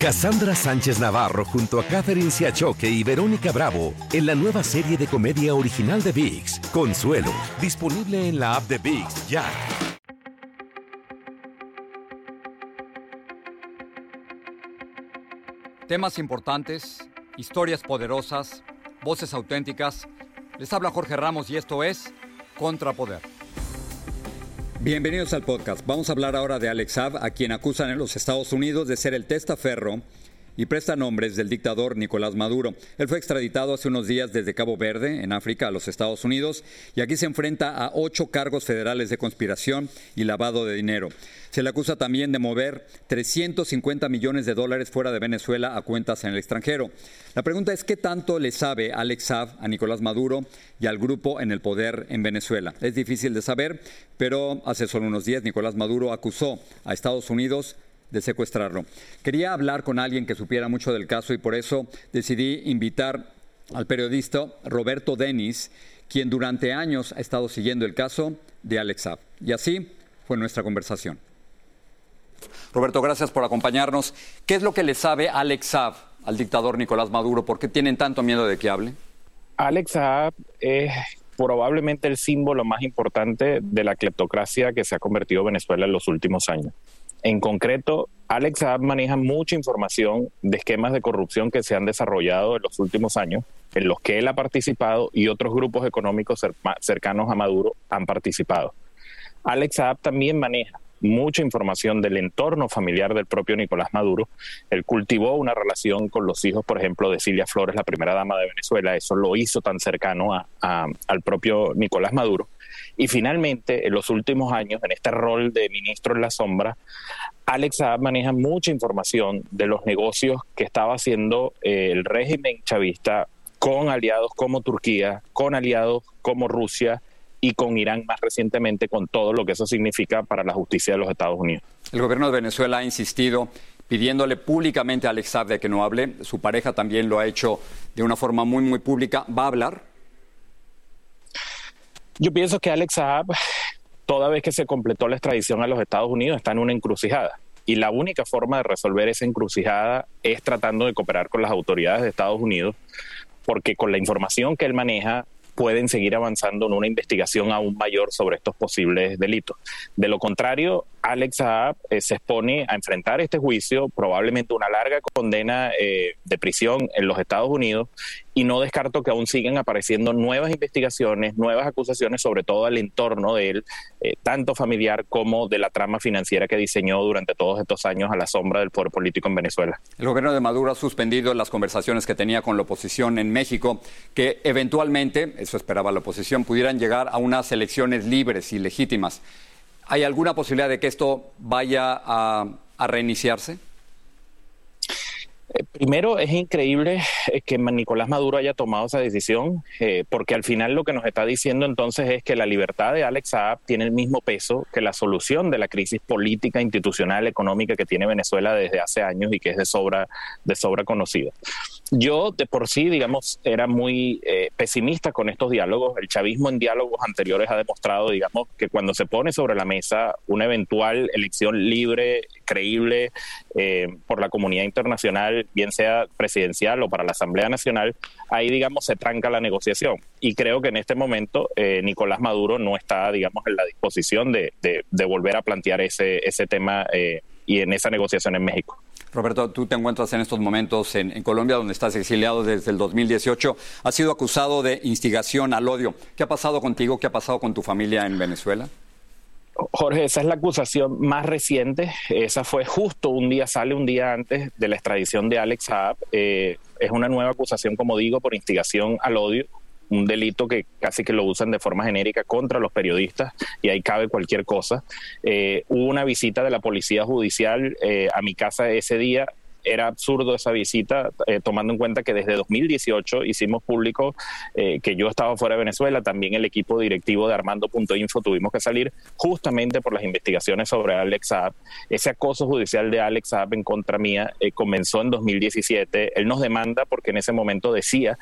Cassandra Sánchez Navarro junto a Catherine Siachoque y Verónica Bravo en la nueva serie de comedia original de VIX, Consuelo, disponible en la app de VIX ya. Temas importantes, historias poderosas, voces auténticas. Les habla Jorge Ramos y esto es Contrapoder. Bienvenidos al podcast. Vamos a hablar ahora de Alex Saab, a quien acusan en los Estados Unidos de ser el testaferro y presta nombres del dictador Nicolás Maduro. Él fue extraditado hace unos días desde Cabo Verde, en África, a los Estados Unidos, y aquí se enfrenta a ocho cargos federales de conspiración y lavado de dinero. Se le acusa también de mover 350 millones de dólares fuera de Venezuela a cuentas en el extranjero. La pregunta es qué tanto le sabe Alex Saab a Nicolás Maduro y al grupo en el poder en Venezuela. Es difícil de saber, pero hace solo unos días Nicolás Maduro acusó a Estados Unidos de secuestrarlo. Quería hablar con alguien que supiera mucho del caso y por eso decidí invitar al periodista Roberto Denis, quien durante años ha estado siguiendo el caso de Alex. Y así fue nuestra conversación. Roberto, gracias por acompañarnos. ¿Qué es lo que le sabe Alex Saab al dictador Nicolás Maduro? ¿Por qué tienen tanto miedo de que hable? Alex Saab es probablemente el símbolo más importante de la cleptocracia que se ha convertido Venezuela en los últimos años. En concreto, Alex Saab maneja mucha información de esquemas de corrupción que se han desarrollado en los últimos años, en los que él ha participado y otros grupos económicos cercanos a Maduro han participado. Alex Saab también maneja mucha información del entorno familiar del propio Nicolás Maduro. Él cultivó una relación con los hijos, por ejemplo, de Silvia Flores, la primera dama de Venezuela. Eso lo hizo tan cercano al propio Nicolás Maduro. Y finalmente, en los últimos años, en este rol de ministro en la sombra, Alex Saab maneja mucha información de los negocios que estaba haciendo eh, el régimen chavista con aliados como Turquía, con aliados como Rusia y con Irán más recientemente, con todo lo que eso significa para la justicia de los Estados Unidos. El gobierno de Venezuela ha insistido pidiéndole públicamente a Alex Saab de que no hable. Su pareja también lo ha hecho de una forma muy, muy pública. ¿Va a hablar? Yo pienso que Alex Saab, toda vez que se completó la extradición a los Estados Unidos, está en una encrucijada. Y la única forma de resolver esa encrucijada es tratando de cooperar con las autoridades de Estados Unidos, porque con la información que él maneja, pueden seguir avanzando en una investigación aún mayor sobre estos posibles delitos. De lo contrario, Alex Saab eh, se expone a enfrentar este juicio, probablemente una larga condena eh, de prisión en los Estados Unidos, y no descarto que aún sigan apareciendo nuevas investigaciones, nuevas acusaciones, sobre todo al entorno de él, eh, tanto familiar como de la trama financiera que diseñó durante todos estos años a la sombra del poder político en Venezuela. El gobierno de Maduro ha suspendido las conversaciones que tenía con la oposición en México, que eventualmente, eso esperaba la oposición, pudieran llegar a unas elecciones libres y legítimas. ¿Hay alguna posibilidad de que esto vaya a, reiniciarse? Eh, primero, es increíble eh, que Nicolás Maduro haya tomado esa decisión, eh, porque al final lo que nos está diciendo entonces es que la libertad de Alex Saab tiene el mismo peso que la solución de la crisis política, institucional, económica que tiene Venezuela desde hace años y que es de sobra, de sobra conocida. Yo de por sí, digamos, era muy eh, pesimista con estos diálogos. El chavismo en diálogos anteriores ha demostrado, digamos, que cuando se pone sobre la mesa una eventual elección libre, creíble eh, por la comunidad internacional, bien sea presidencial o para la Asamblea Nacional, ahí, digamos, se tranca la negociación. Y creo que en este momento eh, Nicolás Maduro no está, digamos, en la disposición de, de, volver a plantear ese, ese tema y en esa negociación en México. Roberto, tú te encuentras en estos momentos en, Colombia, donde estás exiliado desde el 2018. Has sido acusado de instigación al odio. ¿Qué ha pasado contigo? ¿Qué ha pasado con tu familia en Venezuela? Jorge, esa es la acusación más reciente. Esa fue justo un día, sale un día antes de la extradición de Alex Saab. Eh, es una nueva acusación, como digo, por instigación al odio un delito que casi que lo usan de forma genérica contra los periodistas y ahí cabe cualquier cosa. Eh, hubo una visita de la Policía Judicial eh, a mi casa ese día era absurdo esa visita, eh, tomando en cuenta que desde 2018 hicimos público eh, que yo estaba fuera de Venezuela, también el equipo directivo de Armando.info tuvimos que salir justamente por las investigaciones sobre Alex Saab. Ese acoso judicial de Alex Saab en contra mía eh, comenzó en 2017. Él nos demanda porque en ese momento decía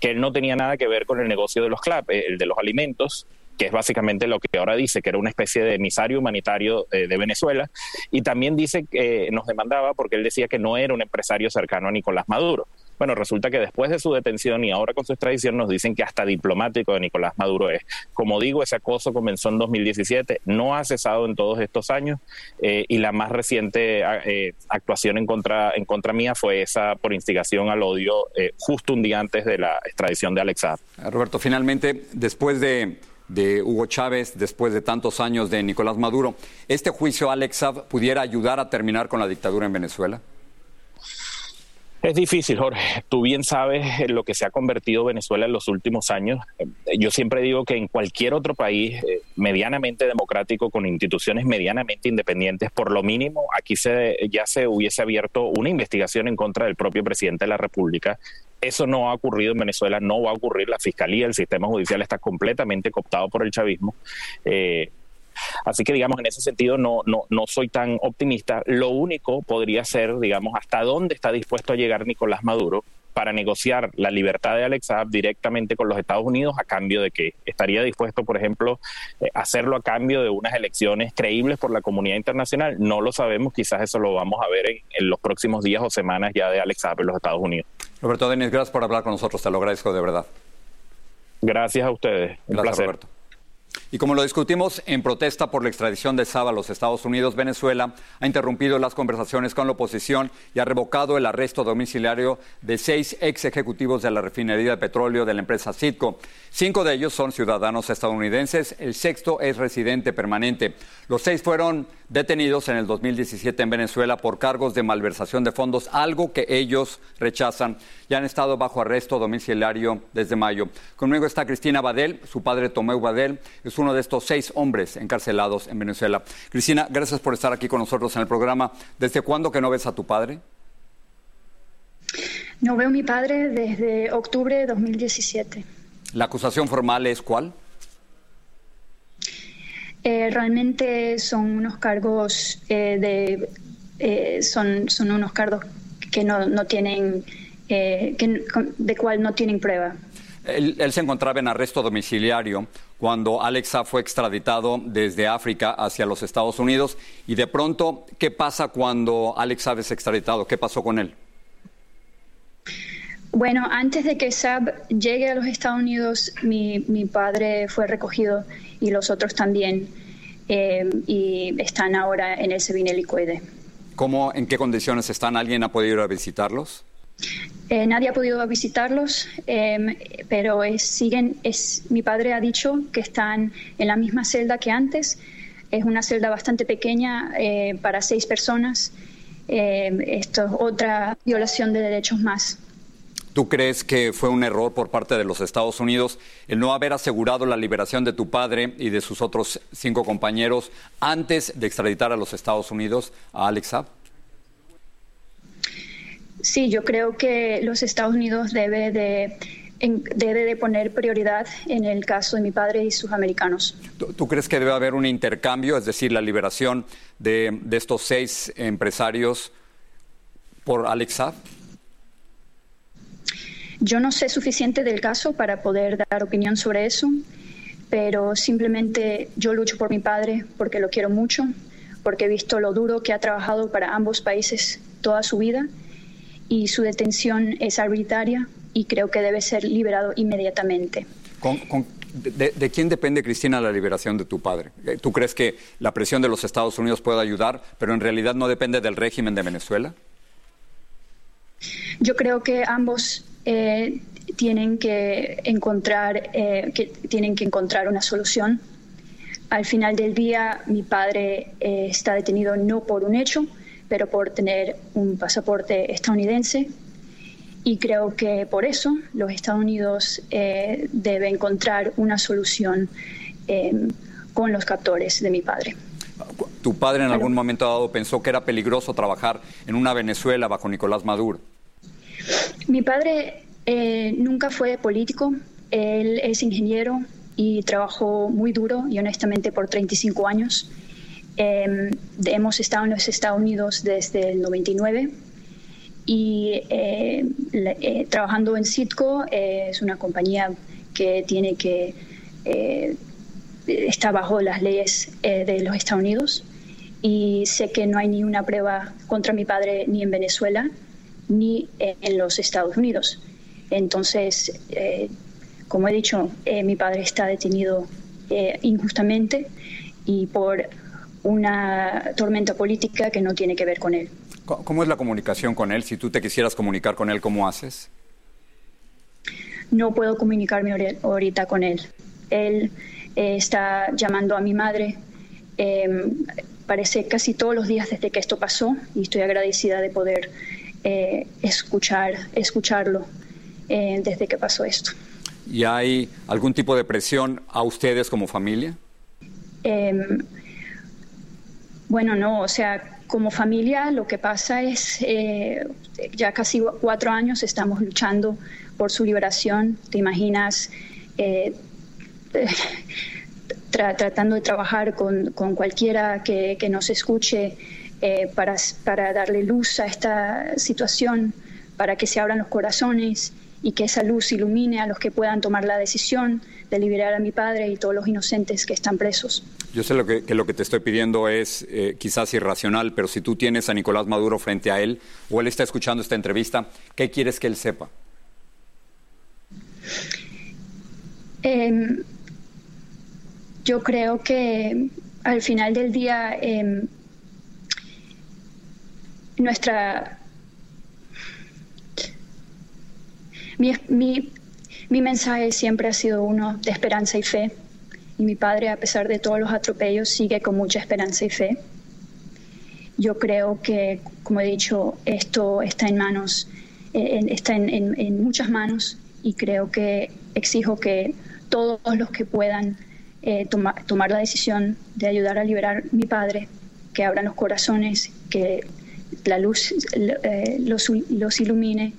que él no tenía nada que ver con el negocio de los CLAP, el de los alimentos, que es básicamente lo que ahora dice, que era una especie de emisario humanitario de Venezuela, y también dice que nos demandaba porque él decía que no era un empresario cercano a Nicolás Maduro. Bueno, resulta que después de su detención y ahora con su extradición nos dicen que hasta diplomático de Nicolás Maduro es. Como digo, ese acoso comenzó en 2017, no ha cesado en todos estos años eh, y la más reciente eh, actuación en contra, en contra mía fue esa por instigación al odio eh, justo un día antes de la extradición de Alex Roberto, finalmente, después de de Hugo Chávez después de tantos años de Nicolás Maduro. ¿Este juicio, Alex pudiera ayudar a terminar con la dictadura en Venezuela? Es difícil, Jorge. Tú bien sabes lo que se ha convertido Venezuela en los últimos años. Yo siempre digo que en cualquier otro país eh, medianamente democrático, con instituciones medianamente independientes, por lo mínimo aquí se, ya se hubiese abierto una investigación en contra del propio presidente de la República. Eso no ha ocurrido en Venezuela, no va a ocurrir. La fiscalía, el sistema judicial está completamente cooptado por el chavismo. Eh, Así que, digamos, en ese sentido no, no, no soy tan optimista. Lo único podría ser, digamos, hasta dónde está dispuesto a llegar Nicolás Maduro para negociar la libertad de Alex Saab directamente con los Estados Unidos a cambio de que estaría dispuesto, por ejemplo, eh, hacerlo a cambio de unas elecciones creíbles por la comunidad internacional. No lo sabemos, quizás eso lo vamos a ver en, los próximos días o semanas ya de Alex Saab en los Estados Unidos. Roberto Denis, gracias por hablar con nosotros, te lo agradezco de verdad. Gracias a ustedes. Un gracias, Roberto. Y como lo discutimos en protesta por la extradición de Saba a los Estados Unidos, Venezuela ha interrumpido las conversaciones con la oposición y ha revocado el arresto domiciliario de seis ex ejecutivos de la refinería de petróleo de la empresa Citco. Cinco de ellos son ciudadanos estadounidenses, el sexto es residente permanente. Los seis fueron detenidos en el 2017 en Venezuela por cargos de malversación de fondos, algo que ellos rechazan y han estado bajo arresto domiciliario desde mayo. Conmigo está Cristina Badel, su padre Tomeu Badel es uno de estos seis hombres encarcelados en Venezuela. Cristina, gracias por estar aquí con nosotros en el programa. ¿Desde cuándo que no ves a tu padre? No veo a mi padre desde octubre de 2017. ¿La acusación formal es cuál? Eh, realmente son unos cargos eh, de eh, son, son unos cargos que no, no tienen que, de cual no tienen prueba. Él, se encontraba en arresto domiciliario cuando Alexa fue extraditado desde África hacia los Estados Unidos y de pronto, ¿qué pasa cuando Alexa es extraditado? ¿Qué pasó con él? Bueno, antes de que Saab llegue a los Estados Unidos, mi, padre fue recogido y los otros también, eh, y están ahora en el Sevin helicoide. ¿Cómo, en qué condiciones están? ¿Alguien ha podido ir a visitarlos? Eh, nadie ha podido visitarlos, em, pero siguen. Es, mi padre ha dicho que están en la misma celda que antes. Es una celda bastante pequeña eh, para seis personas. Em, esto es otra violación de derechos más. ¿Tú crees que fue un error por parte de los Estados Unidos el no haber asegurado la liberación de tu padre y de sus otros cinco compañeros antes de extraditar a los Estados Unidos a Alex Saab? Sí, yo creo que los Estados Unidos debe de, debe de poner prioridad en el caso de mi padre y sus americanos. ¿Tú, crees que debe haber un intercambio, es decir, la liberación de, estos seis empresarios por Alex Saab? Yo no sé suficiente del caso para poder dar opinión sobre eso, pero simplemente yo lucho por mi padre porque lo quiero mucho, porque he visto lo duro que ha trabajado para ambos países toda su vida y su detención es arbitraria y creo que debe ser liberado inmediatamente. de, quién depende, Cristina, la liberación de tu padre? Eh, ¿Tú crees que la presión de los Estados Unidos puede ayudar, pero en realidad no depende del régimen de Venezuela? Yo creo que ambos eh, tienen que encontrar eh, que tienen que encontrar una solución. Al final del día, mi padre está detenido no por un hecho, pero por tener un pasaporte estadounidense. Y creo que por eso los Estados Unidos eh, deben encontrar una solución eh, con los captores de mi padre. ¿Tu padre en algún momento dado pensó que era peligroso trabajar en una Venezuela bajo Nicolás Maduro? Mi padre eh, nunca fue político, él es ingeniero y trabajó muy duro y honestamente por 35 años. Em, hemos estado en los Estados Unidos desde el 99 y eh, eh, trabajando en Citco es una compañía que tiene que está bajo las leyes de los Estados Unidos. Y sé que no hay ni una prueba contra mi padre ni en Venezuela ni en los Estados Unidos. Entonces, como he dicho, mi padre está detenido injustamente y por una tormenta política que no tiene que ver con él. ¿Cómo es la comunicación con él? Si tú te quisieras comunicar con él, ¿cómo haces? No puedo comunicarme ahorita con él. Él eh, está llamando a mi madre, em, parece casi todos los días desde que esto pasó y estoy agradecida de poder eh, escuchar, escucharlo eh, desde que pasó esto. ¿Y hay algún tipo de presión a ustedes como familia? Em, bueno, no, o sea, como familia lo que pasa es, eh, ya casi cuatro años estamos luchando por su liberación, te imaginas, eh, tratando de trabajar con, cualquiera que, nos escuche eh, para, para darle luz a esta situación, para que se abran los corazones y que esa luz ilumine a los que puedan tomar la decisión de liberar a mi padre y todos los inocentes que están presos. Yo sé lo que, lo que te estoy pidiendo es eh, quizás irracional, pero si tú tienes a Nicolás Maduro frente a él o él está escuchando esta entrevista, ¿qué quieres que él sepa? Em, yo creo que al final del día em, nuestra mi, mi, mensaje siempre ha sido uno de esperanza y fe y mi padre, a pesar de todos los atropellos, sigue con mucha esperanza y fe. Yo creo que, como he dicho, esto está en manos, eh, está en, muchas manos y creo que exijo que todos los que puedan eh, tomar la decisión de ayudar a liberar a mi padre, que abran los corazones, que la luz eh, los, los, ilumine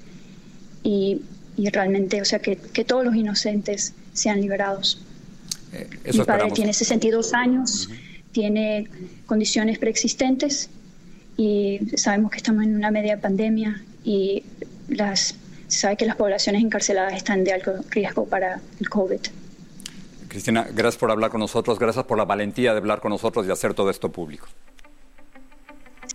y, y realmente, o sea, que, que todos los inocentes sean liberados. Eh, Mi padre tiene 62 años, tiene condiciones preexistentes y sabemos que estamos en una media pandemia y las, se sabe que las poblaciones encarceladas están de alto riesgo para el COVID. Cristina, gracias por hablar con nosotros, gracias por la valentía de hablar con nosotros y hacer todo esto público.